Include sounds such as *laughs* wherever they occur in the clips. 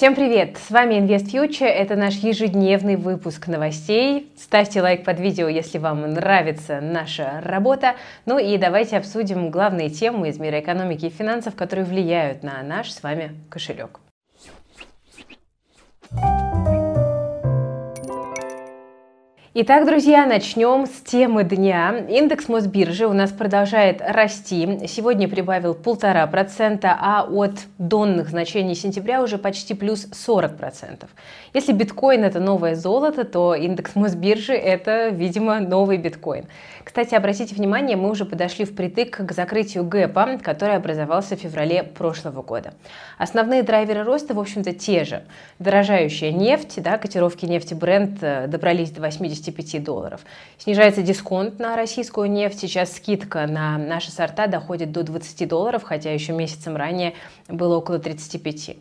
Всем привет! С вами Invest Future. Это наш ежедневный выпуск новостей. Ставьте лайк под видео, если вам нравится наша работа. Ну и давайте обсудим главные темы из мира экономики и финансов, которые влияют на наш с вами кошелек. Итак, друзья, начнем с темы дня. Индекс Мосбиржи у нас продолжает расти. Сегодня прибавил полтора процента, а от донных значений сентября уже почти плюс 40 процентов. Если биткоин это новое золото, то индекс Мосбиржи это, видимо, новый биткоин. Кстати, обратите внимание, мы уже подошли впритык к закрытию гэпа, который образовался в феврале прошлого года. Основные драйверы роста, в общем-то, те же. Дорожающая нефть, да, котировки нефти бренд э, добрались до 85 долларов. Снижается дисконт на российскую нефть, сейчас скидка на наши сорта доходит до 20 долларов, хотя еще месяцем ранее было около 35.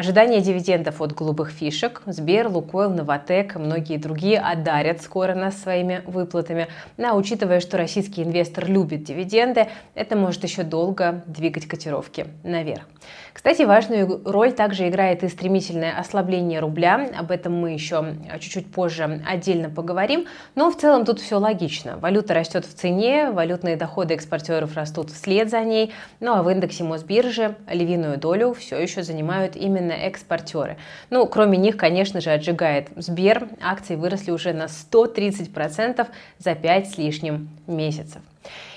Ожидание дивидендов от голубых фишек. Сбер, Лукойл, Новотек и многие другие одарят скоро нас своими выплатами. Но учитывая, что российский инвестор любит дивиденды, это может еще долго двигать котировки наверх. Кстати, важную роль также играет и стремительное ослабление рубля. Об этом мы еще чуть-чуть позже отдельно поговорим. Но в целом тут все логично. Валюта растет в цене, валютные доходы экспортеров растут вслед за ней. Ну а в индексе Мосбиржи львиную долю все еще занимают именно экспортеры. Ну, кроме них, конечно же, отжигает Сбер. Акции выросли уже на 130% за 5 с лишним месяцев.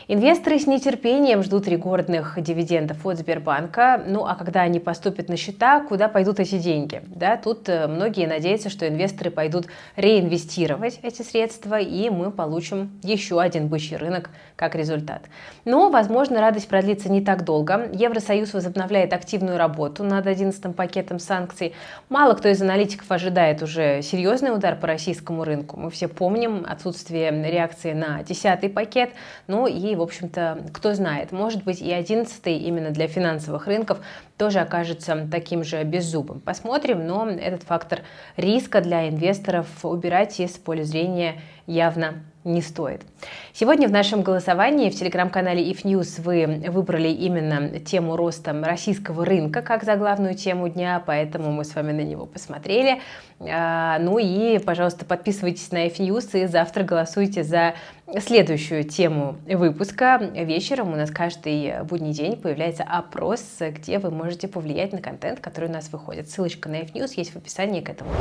Инвесторы с нетерпением ждут рекордных дивидендов от Сбербанка. Ну а когда они поступят на счета, куда пойдут эти деньги? Да, тут э, многие надеются, что инвесторы пойдут реинвестировать эти средства, и мы получим еще один бычий рынок как результат. Но, возможно, радость продлится не так долго. Евросоюз возобновляет активную работу над 11 пакетом санкций. Мало кто из аналитиков ожидает уже серьезный удар по российскому рынку. Мы все помним отсутствие реакции на 10 пакет, ну и в общем-то, кто знает, может быть и 11 именно для финансовых рынков тоже окажется таким же беззубым. Посмотрим, но этот фактор риска для инвесторов убирать из поля зрения явно не стоит. Сегодня в нашем голосовании в телеграм-канале If News вы выбрали именно тему роста российского рынка как за главную тему дня, поэтому мы с вами на него посмотрели. А, ну и, пожалуйста, подписывайтесь на If News и завтра голосуйте за следующую тему выпуска. Вечером у нас каждый будний день появляется опрос, где вы можете повлиять на контент, который у нас выходит. Ссылочка на If News есть в описании к этому.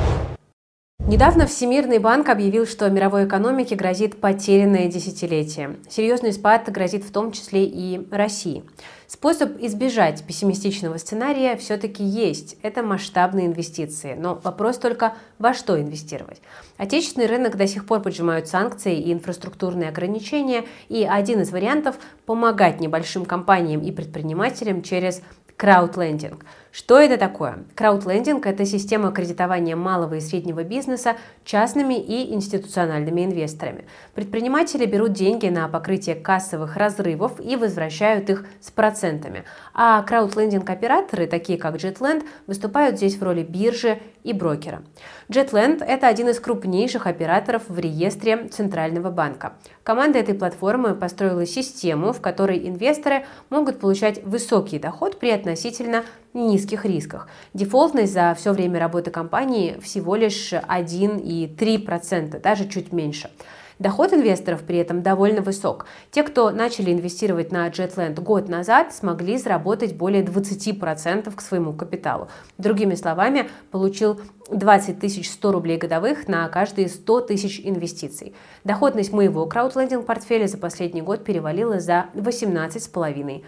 Недавно Всемирный банк объявил, что мировой экономике грозит потерянное десятилетие. Серьезный спад грозит в том числе и России. Способ избежать пессимистичного сценария все-таки есть. Это масштабные инвестиции. Но вопрос только, во что инвестировать. Отечественный рынок до сих пор поджимают санкции и инфраструктурные ограничения. И один из вариантов – помогать небольшим компаниям и предпринимателям через краудлендинг – что это такое? Краудлендинг – это система кредитования малого и среднего бизнеса частными и институциональными инвесторами. Предприниматели берут деньги на покрытие кассовых разрывов и возвращают их с процентами. А краудлендинг-операторы, такие как JetLand, выступают здесь в роли биржи и брокера. JetLand – это один из крупнейших операторов в реестре Центрального банка. Команда этой платформы построила систему, в которой инвесторы могут получать высокий доход при относительно низких рисках. Дефолтность за все время работы компании всего лишь 1,3%, даже чуть меньше. Доход инвесторов при этом довольно высок. Те, кто начали инвестировать на Jetland год назад, смогли заработать более 20% к своему капиталу. Другими словами, получил 20 100 рублей годовых на каждые 100 тысяч инвестиций. Доходность моего краудлендинг портфеля за последний год перевалила за 18,5%.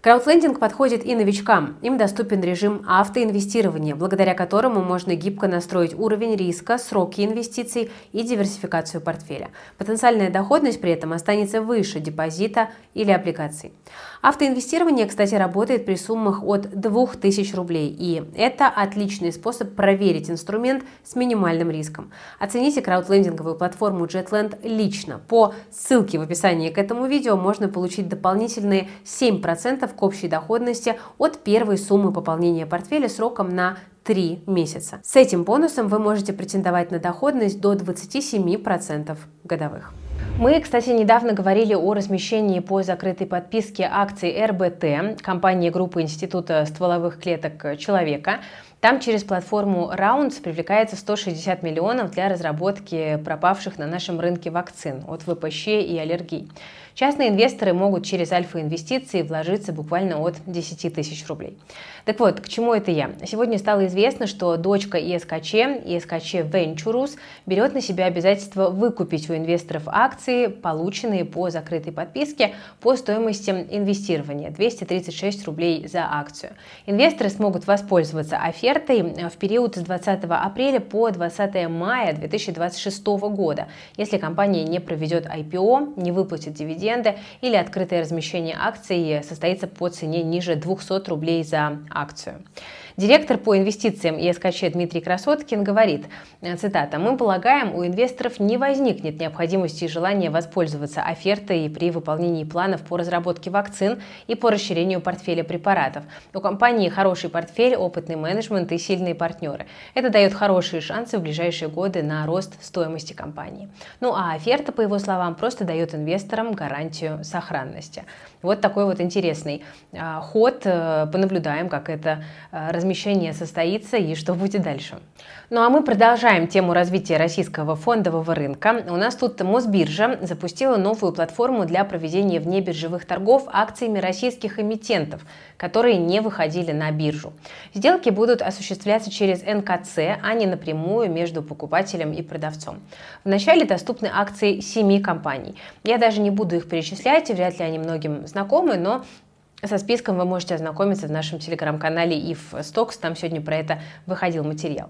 Краудлендинг подходит и новичкам. Им доступен режим автоинвестирования, благодаря которому можно гибко настроить уровень риска, сроки инвестиций и диверсификацию портфеля. Потенциальная доходность при этом останется выше депозита или облигаций. Автоинвестирование, кстати, работает при суммах от 2000 рублей, и это отличный способ проверить инструмент с минимальным риском. Оцените краудлендинговую платформу JetLand лично. По ссылке в описании к этому видео можно получить дополнительные 7% к общей доходности от первой суммы пополнения портфеля сроком на 3 месяца. С этим бонусом вы можете претендовать на доходность до 27% годовых. Мы, кстати, недавно говорили о размещении по закрытой подписке акций РБТ, компании группы Института стволовых клеток человека. Там через платформу Rounds привлекается 160 миллионов для разработки пропавших на нашем рынке вакцин от ВПЩ и аллергий. Частные инвесторы могут через альфа-инвестиции вложиться буквально от 10 тысяч рублей. Так вот, к чему это я? Сегодня стало известно, что дочка ИСКЧ, ИСКЧ Ventures, берет на себя обязательство выкупить у инвесторов акции, полученные по закрытой подписке по стоимости инвестирования 236 рублей за акцию. Инвесторы смогут воспользоваться офертой в период с 20 апреля по 20 мая 2026 года, если компания не проведет IPO, не выплатит дивиденды дивиденды или открытое размещение акций состоится по цене ниже 200 рублей за акцию. Директор по инвестициям ИСКЧ Дмитрий Красоткин говорит, э, цитата, «Мы полагаем, у инвесторов не возникнет необходимости и желания воспользоваться офертой при выполнении планов по разработке вакцин и по расширению портфеля препаратов. У компании хороший портфель, опытный менеджмент и сильные партнеры. Это дает хорошие шансы в ближайшие годы на рост стоимости компании. Ну а оферта, по его словам, просто дает инвесторам гарантию сохранности. Вот такой вот интересный а, ход. Э, понаблюдаем, как это э, размещение состоится и что будет дальше. Ну а мы продолжаем тему развития российского фондового рынка. У нас тут Мосбиржа запустила новую платформу для проведения внебиржевых торгов акциями российских эмитентов, которые не выходили на биржу. Сделки будут осуществляться через НКЦ, а не напрямую между покупателем и продавцом. Вначале доступны акции семи компаний. Я даже не буду их перечислять, вряд ли они многим знакомы, но со списком вы можете ознакомиться в нашем телеграм-канале ИФ Стокс, там сегодня про это выходил материал.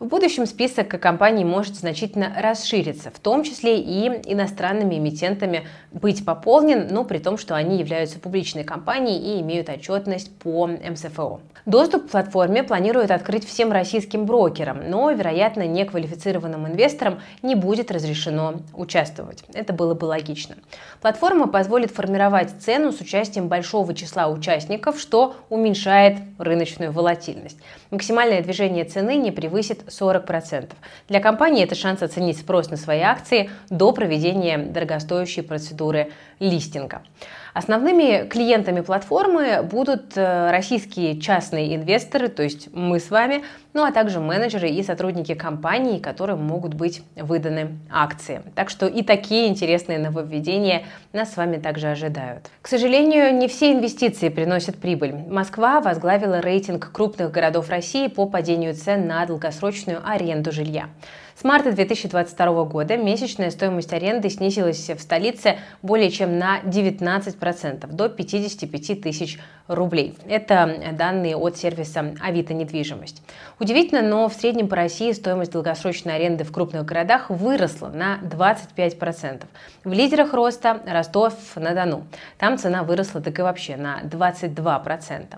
В будущем список компаний может значительно расшириться, в том числе и иностранными эмитентами быть пополнен, но при том, что они являются публичной компанией и имеют отчетность по МСФО. Доступ к платформе планируют открыть всем российским брокерам, но, вероятно, неквалифицированным инвесторам не будет разрешено участвовать. Это было бы логично. Платформа позволит формировать цену с участием большого числа числа участников, что уменьшает рыночную волатильность. Максимальное движение цены не превысит 40%. Для компании это шанс оценить спрос на свои акции до проведения дорогостоящей процедуры листинга. Основными клиентами платформы будут э, российские частные инвесторы, то есть мы с вами, ну а также менеджеры и сотрудники компаний, которым могут быть выданы акции. Так что и такие интересные нововведения нас с вами также ожидают. К сожалению, не все инвестиции приносят прибыль. Москва возглавила рейтинг крупных городов России по падению цен на долгосрочную аренду жилья. С марта 2022 года месячная стоимость аренды снизилась в столице более чем на 19%, до 55 тысяч рублей. Это данные от сервиса Авито недвижимость. Удивительно, но в среднем по России стоимость долгосрочной аренды в крупных городах выросла на 25%. В лидерах роста Ростов-на-Дону. Там цена выросла так и вообще на 22%.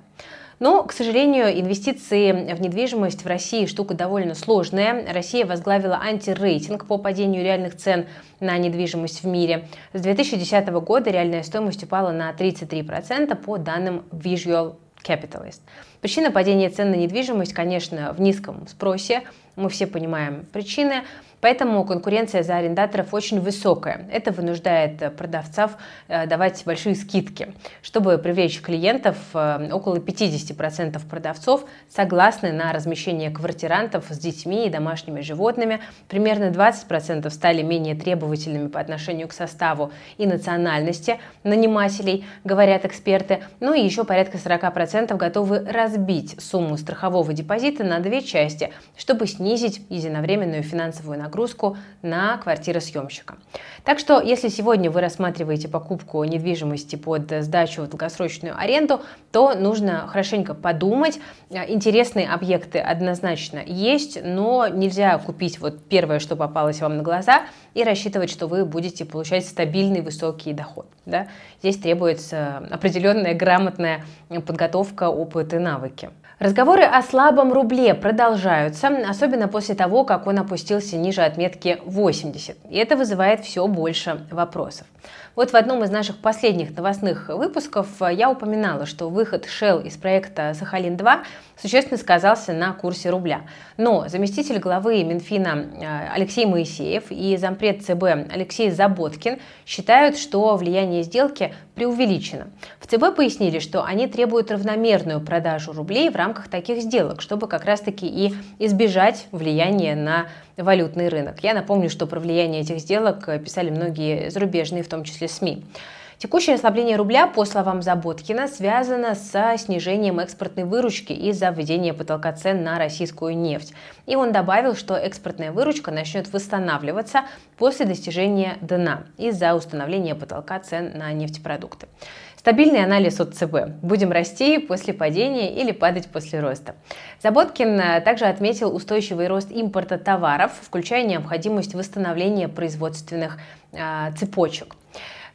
Но, к сожалению, инвестиции в недвижимость в России штука довольно сложная. Россия возглавила антирейтинг по падению реальных цен на недвижимость в мире. С 2010 года реальная стоимость упала на 33% по данным Visual Capitalist. Причина падения цен на недвижимость, конечно, в низком спросе. Мы все понимаем причины. Поэтому конкуренция за арендаторов очень высокая. Это вынуждает продавцов э, давать большие скидки. Чтобы привлечь клиентов, э, около 50% продавцов согласны на размещение квартирантов с детьми и домашними животными. Примерно 20% стали менее требовательными по отношению к составу и национальности нанимателей, говорят эксперты. Ну и еще порядка 40% готовы разбить сумму страхового депозита на две части, чтобы снизить единовременную финансовую нагрузку на квартиросъемщика. Так что, если сегодня вы рассматриваете покупку недвижимости под сдачу в долгосрочную аренду, то нужно хорошенько подумать. Интересные объекты однозначно есть, но нельзя купить вот первое, что попалось вам на глаза, и рассчитывать, что вы будете получать стабильный высокий доход. Да? Здесь требуется определенная грамотная подготовка, опыт и навыки. Разговоры о слабом рубле продолжаются, особенно после того, как он опустился ниже отметки 80. И это вызывает все больше вопросов. Вот в одном из наших последних новостных выпусков я упоминала, что выход Shell из проекта «Сахалин-2» существенно сказался на курсе рубля. Но заместитель главы Минфина э, Алексей Моисеев и зампред ЦБ Алексей Заботкин считают, что влияние сделки преувеличено. В ЦБ пояснили, что они требуют равномерную продажу рублей в рамках рамках таких сделок, чтобы как раз-таки и избежать влияния на валютный рынок. Я напомню, что про влияние этих сделок писали многие зарубежные, в том числе СМИ. Текущее ослабление рубля, по словам Заботкина, связано со снижением экспортной выручки из-за введения потолка цен на российскую нефть. И он добавил, что экспортная выручка начнет восстанавливаться после достижения дна из-за установления потолка цен на нефтепродукты. Стабильный анализ от ЦБ. Будем расти после падения или падать после роста. Заботкин э, также отметил устойчивый рост импорта товаров, включая необходимость восстановления производственных э, цепочек.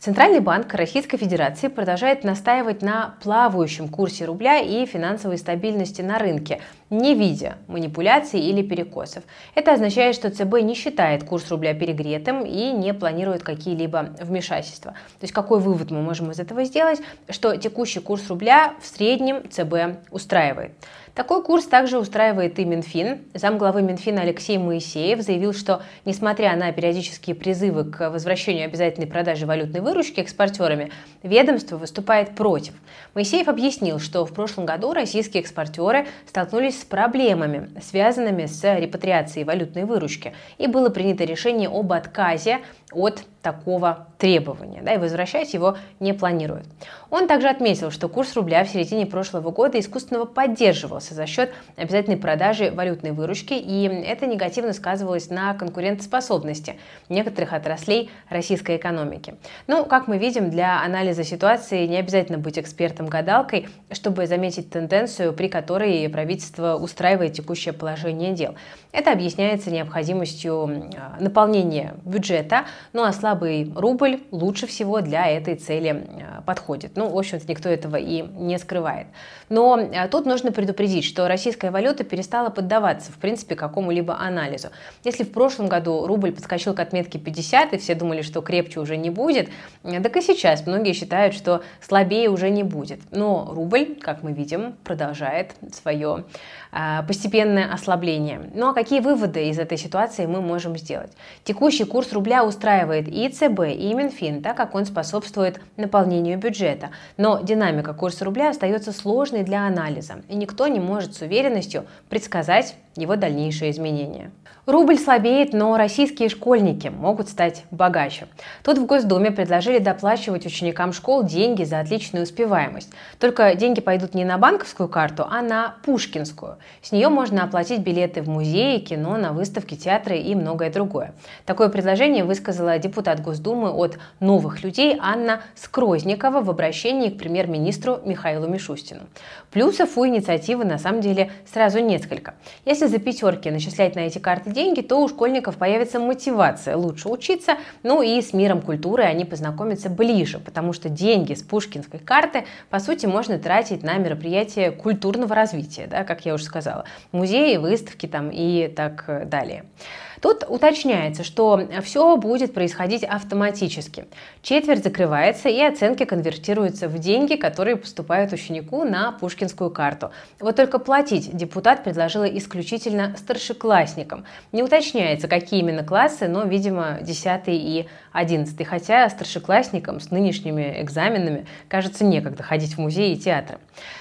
Центральный банк Российской Федерации продолжает настаивать на плавающем курсе рубля и финансовой стабильности на рынке, не видя манипуляций или перекосов. Это означает, что ЦБ не считает курс рубля перегретым и не планирует какие-либо вмешательства. То есть какой вывод мы можем из этого сделать? Что текущий курс рубля в среднем ЦБ устраивает. Такой курс также устраивает и Минфин. Замглавы Минфина Алексей Моисеев заявил, что несмотря на периодические призывы к возвращению обязательной продажи валютной выручки экспортерами, ведомство выступает против. Моисеев объяснил, что в прошлом году российские экспортеры столкнулись с проблемами, связанными с репатриацией валютной выручки, и было принято решение об отказе от такого требования, да, и возвращать его не планируют. Он также отметил, что курс рубля в середине прошлого года искусственно поддерживался за счет обязательной продажи валютной выручки, и это негативно сказывалось на конкурентоспособности некоторых отраслей российской экономики. Ну, как мы видим, для анализа ситуации не обязательно быть экспертом-гадалкой, чтобы заметить тенденцию, при которой правительство устраивает текущее положение дел. Это объясняется необходимостью наполнения бюджета, ну а слабый рубль лучше всего для этой цели э, подходит. Ну, в общем-то, никто этого и не скрывает. Но э, тут нужно предупредить, что российская валюта перестала поддаваться, в принципе, какому-либо анализу. Если в прошлом году рубль подскочил к отметке 50, и все думали, что крепче уже не будет, э, так и сейчас многие считают, что слабее уже не будет. Но рубль, как мы видим, продолжает свое постепенное ослабление. Ну а какие выводы из этой ситуации мы можем сделать? Текущий курс рубля устраивает устраивает и ЦБ, и Минфин, так как он способствует наполнению бюджета. Но динамика курса рубля остается сложной для анализа, и никто не может с уверенностью предсказать его дальнейшие изменения. Рубль слабеет, но российские школьники могут стать богаче. Тут в Госдуме предложили доплачивать ученикам школ деньги за отличную успеваемость. Только деньги пойдут не на банковскую карту, а на пушкинскую. С нее можно оплатить билеты в музеи, кино, на выставки, театры и многое другое. Такое предложение высказала депутат Госдумы от «Новых людей» Анна Скрозникова в обращении к премьер-министру Михаилу Мишустину. Плюсов у инициативы на самом деле сразу несколько. Если за пятерки начислять на эти карты деньги, то у школьников появится мотивация лучше учиться, ну и с миром культуры они познакомятся ближе, потому что деньги с пушкинской карты, по сути, можно тратить на мероприятия культурного развития, да, как я уже сказала, музеи, выставки там и так далее. Тут уточняется, что все будет происходить автоматически. Четверть закрывается и оценки конвертируются в деньги, которые поступают ученику на пушкинскую карту. Вот только платить депутат предложила исключительно старшеклассникам. Не уточняется, какие именно классы, но, видимо, 10 и 11. Хотя старшеклассникам с нынешними экзаменами, кажется, некогда ходить в музеи и театры.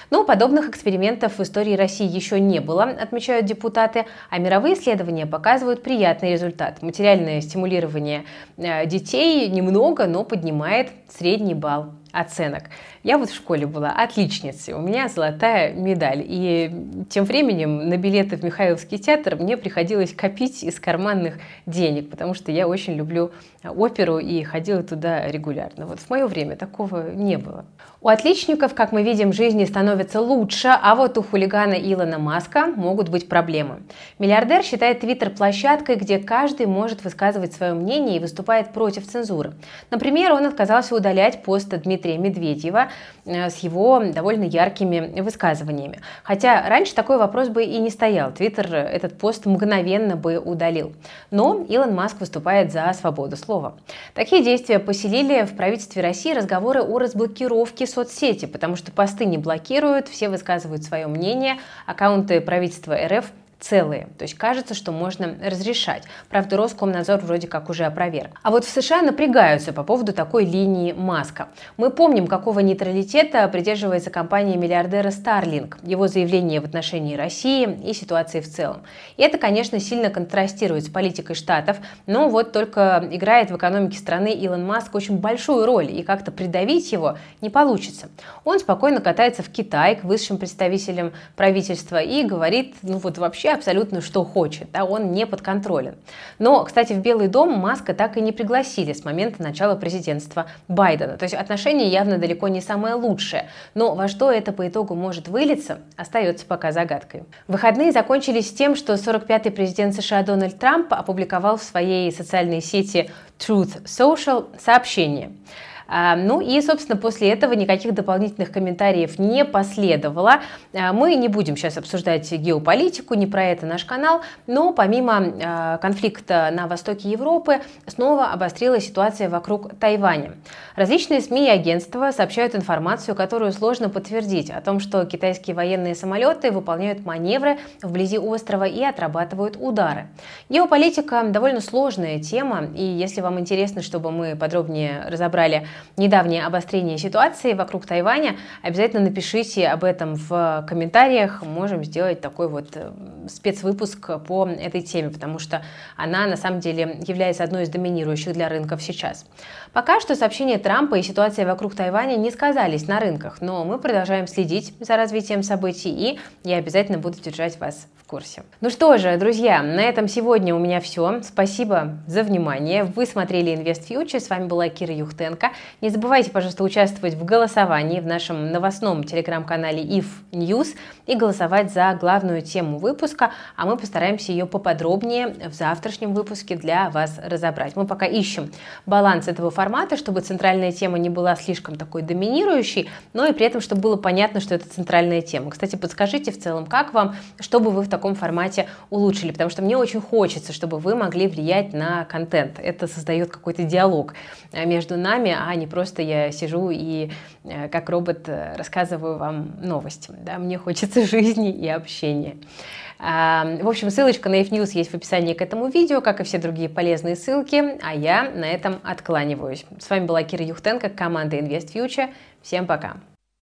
Но подобных экспериментов в истории России еще не было, отмечают депутаты, а мировые исследования показывают приятный результат. Материальное стимулирование э, детей немного, но поднимает средний балл оценок. Я вот в школе была отличницей, у меня золотая медаль. И тем временем на билеты в Михайловский театр мне приходилось копить из карманных денег, потому что я очень люблю оперу и ходила туда регулярно. Вот в мое время такого не было. У отличников, как мы видим, жизни становится лучше, а вот у хулигана Илона Маска могут быть проблемы. Миллиардер считает Твиттер площадкой, где каждый может высказывать свое мнение и выступает против цензуры. Например, он отказался удалять пост Дмитрия Медведева э, с его довольно яркими высказываниями. Хотя раньше такой вопрос бы и не стоял. Твиттер этот пост мгновенно бы удалил. Но Илон Маск выступает за свободу слова. Такие действия поселили в правительстве России разговоры о разблокировке соцсети, потому что посты не блокируют, все высказывают свое мнение, аккаунты правительства РФ целые. То есть кажется, что можно разрешать. Правда, Роскомнадзор вроде как уже опроверг. А вот в США напрягаются по поводу такой линии Маска. Мы помним, какого нейтралитета придерживается компания миллиардера Starlink, его заявление в отношении России и ситуации в целом. И это, конечно, сильно контрастирует с политикой Штатов, но вот только играет в экономике страны Илон Маск очень большую роль, и как-то придавить его не получится. Он спокойно катается в Китай к высшим представителям правительства и говорит, ну вот вообще абсолютно что хочет, да, он не подконтролен. Но, кстати, в Белый дом Маска так и не пригласили с момента начала президентства Байдена. То есть отношения явно далеко не самое лучшее. Но во что это по итогу может вылиться, остается пока загадкой. Выходные закончились тем, что 45-й президент США Дональд Трамп опубликовал в своей социальной сети Truth Social сообщение – ну и, собственно, после этого никаких дополнительных комментариев не последовало. А, мы не будем сейчас обсуждать геополитику, не про это наш канал, но помимо а, конфликта на востоке Европы снова обострилась ситуация вокруг Тайваня. Различные СМИ и агентства сообщают информацию, которую сложно подтвердить, о том, что китайские военные самолеты выполняют маневры вблизи острова и отрабатывают удары. Геополитика довольно сложная тема, и если вам интересно, чтобы мы подробнее разобрали недавнее обострение ситуации вокруг Тайваня, обязательно напишите об этом в комментариях. Можем сделать такой вот э, спецвыпуск по этой теме, потому что она на самом деле является одной из доминирующих для рынков сейчас. Пока что сообщения Трампа и ситуация вокруг Тайваня не сказались на рынках, но мы продолжаем следить за развитием событий и я обязательно буду держать вас в курсе. Ну что же, друзья, на этом сегодня у меня все. Спасибо за внимание. Вы смотрели Invest Future. С вами была Кира Юхтенко. Не забывайте, пожалуйста, участвовать в голосовании в нашем новостном телеграм-канале IF News и голосовать за главную тему выпуска, а мы постараемся ее поподробнее в завтрашнем выпуске для вас разобрать. Мы пока ищем баланс этого формата, чтобы центральная тема не была слишком такой доминирующей, но и при этом, чтобы было понятно, что это центральная тема. Кстати, подскажите в целом, как вам, чтобы вы в таком формате улучшили, потому что мне очень хочется, чтобы вы могли влиять на контент. Это создает какой-то диалог э, между нами, а не просто я сижу и э, как робот э, рассказываю вам новости. Да? Мне хочется *laughs* жизни и общения. В общем, ссылочка на News есть в описании к этому видео, как и все другие полезные ссылки, а я на этом откланиваюсь. С вами была Кира Юхтенко, команда Invest Future. Всем пока!